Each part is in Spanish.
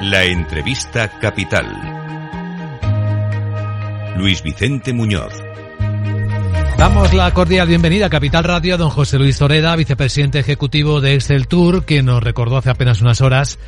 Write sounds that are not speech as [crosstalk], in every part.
La entrevista capital. Luis Vicente Muñoz. Damos la cordial bienvenida a Capital Radio a don José Luis Toreda, vicepresidente ejecutivo de Excel Tour, que nos recordó hace apenas unas horas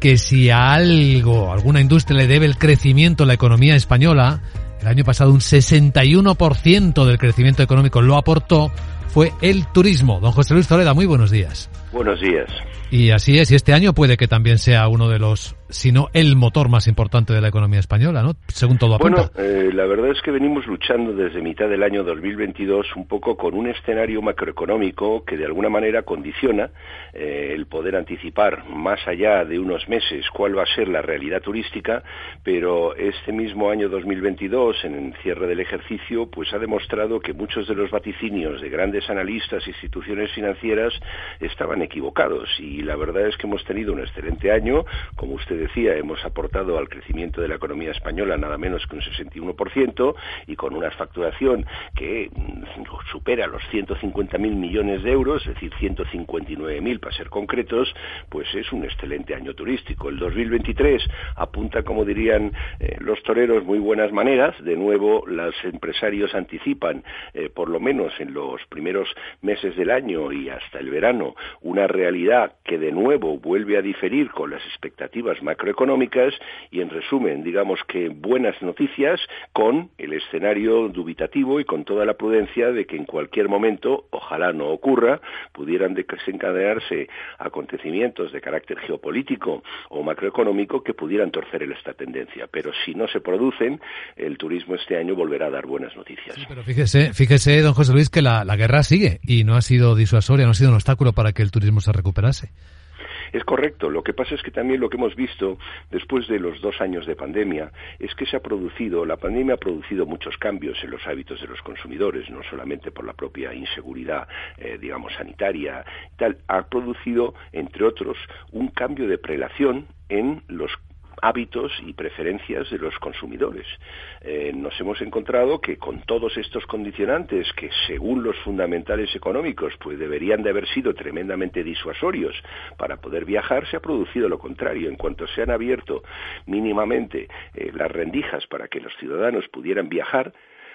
que si a algo, alguna industria le debe el crecimiento a la economía española, el año pasado un 61% del crecimiento económico lo aportó, fue el turismo. Don José Luis Toreda, muy buenos días. Buenos días. Y así es, y este año puede que también sea uno de los sino el motor más importante de la economía española, ¿no? Según todo apunta. Bueno, eh, la verdad es que venimos luchando desde mitad del año 2022 un poco con un escenario macroeconómico que de alguna manera condiciona eh, el poder anticipar más allá de unos meses cuál va a ser la realidad turística, pero este mismo año 2022, en el cierre del ejercicio, pues ha demostrado que muchos de los vaticinios de grandes analistas e instituciones financieras estaban equivocados y la verdad es que hemos tenido un excelente año, como usted decía, hemos aportado al crecimiento de la economía española nada menos que un 61% y con una facturación que mm, supera los 150.000 millones de euros, es decir, 159.000 para ser concretos, pues es un excelente año turístico. El 2023 apunta, como dirían eh, los toreros, muy buenas maneras. De nuevo, los empresarios anticipan, eh, por lo menos en los primeros meses del año y hasta el verano, una realidad que de nuevo vuelve a diferir con las expectativas macroeconómicas y en resumen, digamos que buenas noticias con el escenario dubitativo y con toda la prudencia de que en cualquier momento, ojalá no ocurra, pudieran desencadenarse acontecimientos de carácter geopolítico o macroeconómico que pudieran torcer esta tendencia. Pero si no se producen, el turismo este año volverá a dar buenas noticias. pero fíjese, fíjese, don José Luis, que la, la guerra sigue y no ha sido disuasoria, no ha sido un obstáculo para que el turismo se recuperase. Es correcto. Lo que pasa es que también lo que hemos visto después de los dos años de pandemia es que se ha producido, la pandemia ha producido muchos cambios en los hábitos de los consumidores, no solamente por la propia inseguridad, eh, digamos, sanitaria, tal, ha producido, entre otros, un cambio de prelación en los hábitos y preferencias de los consumidores. Eh, nos hemos encontrado que con todos estos condicionantes que según los fundamentales económicos pues deberían de haber sido tremendamente disuasorios para poder viajar, se ha producido lo contrario. En cuanto se han abierto mínimamente eh, las rendijas para que los ciudadanos pudieran viajar,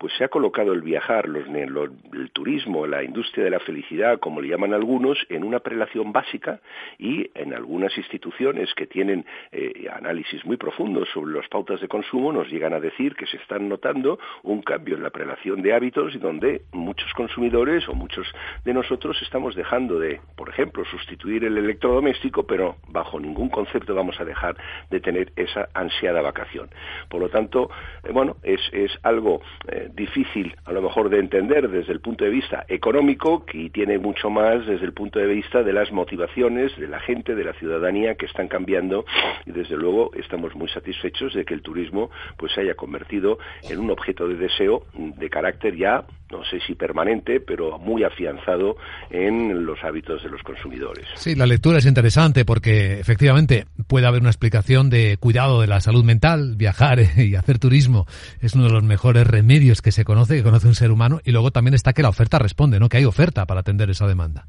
pues se ha colocado el viajar, los, el turismo, la industria de la felicidad, como le llaman algunos, en una prelación básica y en algunas instituciones que tienen eh, análisis muy profundos sobre las pautas de consumo nos llegan a decir que se están notando un cambio en la prelación de hábitos y donde muchos consumidores o muchos de nosotros estamos dejando de, por ejemplo, sustituir el electrodoméstico, pero bajo ningún concepto vamos a dejar de tener esa ansiada vacación. Por lo tanto, eh, bueno, es, es algo eh, difícil a lo mejor de entender desde el punto de vista económico y tiene mucho más desde el punto de vista de las motivaciones de la gente, de la ciudadanía que están cambiando. Y desde luego estamos muy satisfechos de que el turismo pues se haya convertido en un objeto de deseo de carácter ya no sé si permanente, pero muy afianzado en los hábitos de los consumidores. Sí, la lectura es interesante porque efectivamente puede haber una explicación de cuidado de la salud mental, viajar [laughs] y hacer turismo es uno de los mejores remedios que se conoce, que conoce un ser humano, y luego también está que la oferta responde, ¿no? Que hay oferta para atender esa demanda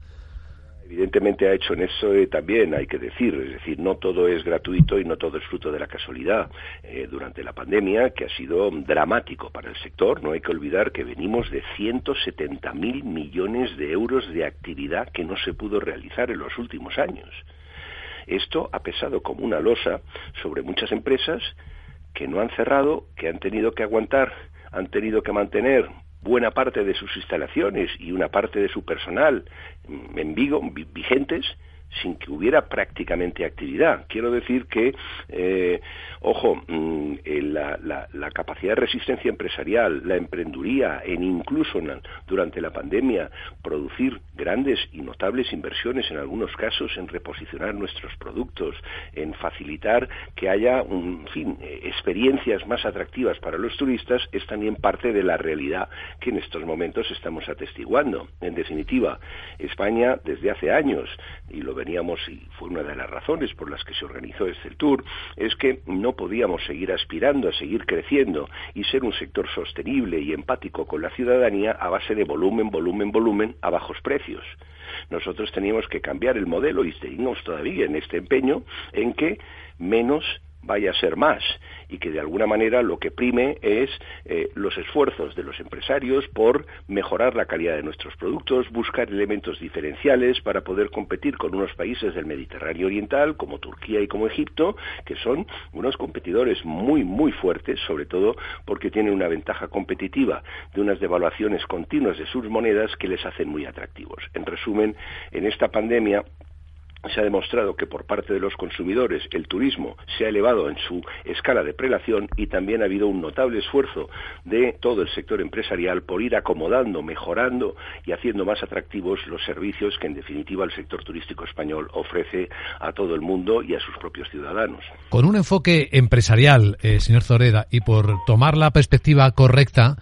evidentemente ha hecho en eso eh, también, hay que decir, es decir, no todo es gratuito y no todo es fruto de la casualidad. Eh, durante la pandemia, que ha sido dramático para el sector, no hay que olvidar que venimos de 170.000 millones de euros de actividad que no se pudo realizar en los últimos años. Esto ha pesado como una losa sobre muchas empresas que no han cerrado, que han tenido que aguantar, han tenido que mantener buena parte de sus instalaciones y una parte de su personal en Vigo vigentes sin que hubiera prácticamente actividad. Quiero decir que, eh, ojo, mm, la, la, capacidad de resistencia empresarial, la emprenduría, en incluso durante la pandemia, producir grandes y notables inversiones, en algunos casos, en reposicionar nuestros productos, en facilitar que haya, un, fin, eh, experiencias más atractivas para los turistas, es también parte de la realidad que en estos momentos estamos atestiguando. En definitiva, España, desde hace años, y lo veníamos, y fue una de las razones por las que se organizó este Tour, es que no podíamos seguir aspirando a seguir creciendo y ser un sector sostenible y empático con la ciudadanía a base de volumen, volumen, volumen a bajos precios. Nosotros teníamos que cambiar el modelo y seguimos todavía en este empeño en que menos vaya a ser más y que de alguna manera lo que prime es eh, los esfuerzos de los empresarios por mejorar la calidad de nuestros productos, buscar elementos diferenciales para poder competir con unos países del Mediterráneo Oriental como Turquía y como Egipto, que son unos competidores muy, muy fuertes, sobre todo porque tienen una ventaja competitiva de unas devaluaciones continuas de sus monedas que les hacen muy atractivos. En resumen, en esta pandemia se ha demostrado que por parte de los consumidores el turismo se ha elevado en su escala de prelación y también ha habido un notable esfuerzo de todo el sector empresarial por ir acomodando, mejorando y haciendo más atractivos los servicios que en definitiva el sector turístico español ofrece a todo el mundo y a sus propios ciudadanos. Con un enfoque empresarial, eh, señor Zoreda, y por tomar la perspectiva correcta,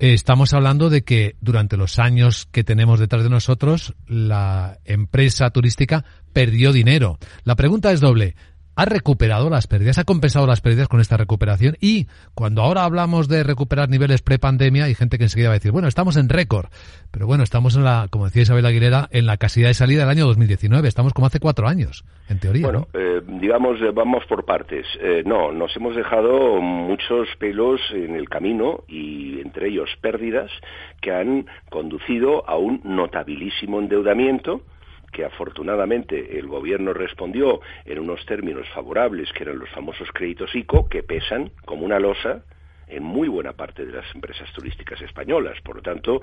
Estamos hablando de que durante los años que tenemos detrás de nosotros, la empresa turística perdió dinero. La pregunta es doble. ¿Ha recuperado las pérdidas? ¿Ha compensado las pérdidas con esta recuperación? Y cuando ahora hablamos de recuperar niveles pre-pandemia, hay gente que enseguida va a decir, bueno, estamos en récord. Pero bueno, estamos en la, como decía Isabel Aguilera, en la casilla de salida del año 2019. Estamos como hace cuatro años, en teoría. Bueno, eh, digamos, eh, vamos por partes. Eh, no, nos hemos dejado muchos pelos en el camino y entre ellos pérdidas que han conducido a un notabilísimo endeudamiento que afortunadamente el gobierno respondió en unos términos favorables, que eran los famosos créditos ICO, que pesan como una losa en muy buena parte de las empresas turísticas españolas. Por lo tanto,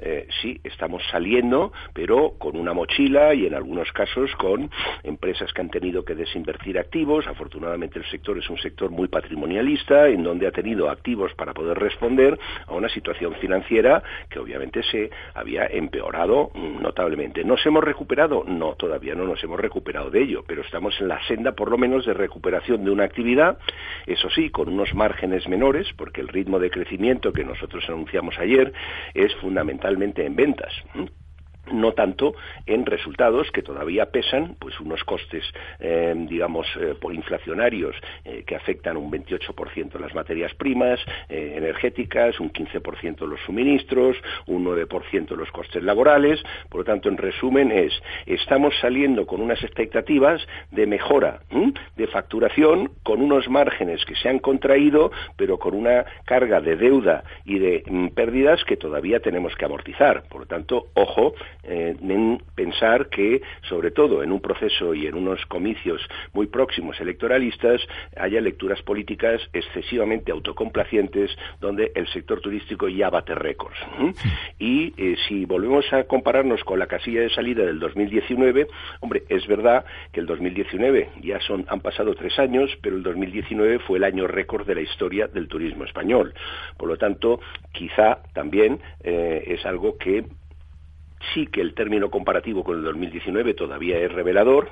eh, sí, estamos saliendo, pero con una mochila y en algunos casos con empresas que han tenido que desinvertir activos. Afortunadamente el sector es un sector muy patrimonialista, en donde ha tenido activos para poder responder a una situación financiera que obviamente se había empeorado notablemente. ¿Nos hemos recuperado? No, todavía no nos hemos recuperado de ello, pero estamos en la senda por lo menos de recuperación de una actividad, eso sí, con unos márgenes menores, porque el ritmo de crecimiento que nosotros anunciamos ayer es fundamentalmente en ventas no tanto en resultados que todavía pesan pues unos costes eh, digamos eh, por inflacionarios eh, que afectan un 28% las materias primas energéticas un 15% los suministros un 9% los costes laborales. Por lo tanto en resumen es estamos saliendo con unas expectativas de mejora de facturación con unos márgenes que se han contraído pero con una carga de deuda y de mm, pérdidas que todavía tenemos que amortizar. Por lo tanto ojo eh, en pensar que, sobre todo en un proceso y en unos comicios muy próximos electoralistas, haya lecturas políticas excesivamente autocomplacientes donde el sector turístico ya bate récords. Y eh, si volvemos a compararnos con la casilla de salida del 2019, hombre, es verdad que el 2019 ya son, han pasado tres años, pero el 2019 fue el año récord de la historia del turismo español. Por lo tanto, quizá también eh, es algo que sí que el término comparativo con el 2019 todavía es revelador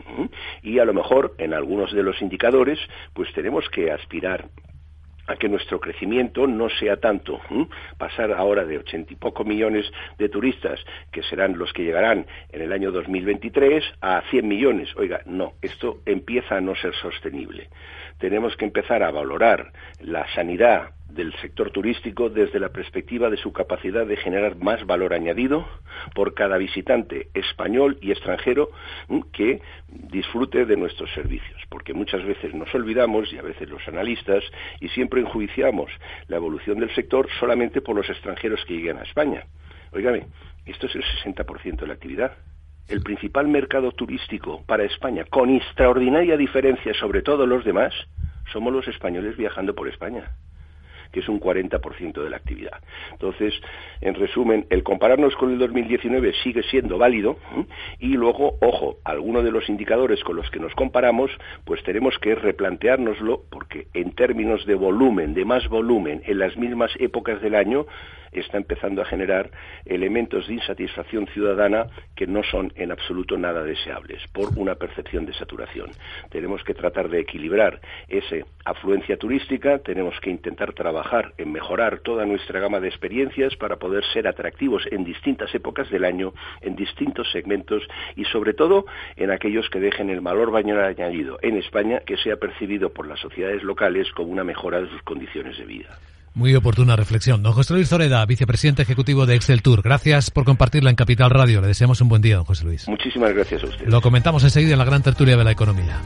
y a lo mejor en algunos de los indicadores pues tenemos que aspirar a que nuestro crecimiento no sea tanto pasar ahora de ochenta y pocos millones de turistas, que serán los que llegarán en el año 2023, a 100 millones. Oiga, no, esto empieza a no ser sostenible. Tenemos que empezar a valorar la sanidad del sector turístico desde la perspectiva de su capacidad de generar más valor añadido por cada visitante español y extranjero mm, que disfrute de nuestros servicios, porque muchas veces nos olvidamos y a veces los analistas y siempre enjuiciamos la evolución del sector solamente por los extranjeros que llegan a España. Óigame, esto es el 60% de la actividad. El principal mercado turístico para España, con extraordinaria diferencia sobre todos los demás, somos los españoles viajando por España que es un 40% de la actividad. Entonces, en resumen, el compararnos con el 2019 sigue siendo válido y luego, ojo, algunos de los indicadores con los que nos comparamos, pues tenemos que replanteárnoslo porque en términos de volumen, de más volumen, en las mismas épocas del año, está empezando a generar elementos de insatisfacción ciudadana que no son en absoluto nada deseables por una percepción de saturación. Tenemos que tratar de equilibrar esa afluencia turística, tenemos que intentar trabajar trabajar en mejorar toda nuestra gama de experiencias para poder ser atractivos en distintas épocas del año, en distintos segmentos y sobre todo en aquellos que dejen el valor baño añadido en España que sea percibido por las sociedades locales como una mejora de sus condiciones de vida. Muy oportuna reflexión. Don José Luis Zoreda, vicepresidente ejecutivo de Excel Tour. Gracias por compartirla en Capital Radio. Le deseamos un buen día, don José Luis. Muchísimas gracias a usted. Lo comentamos enseguida en la gran tertulia de la economía.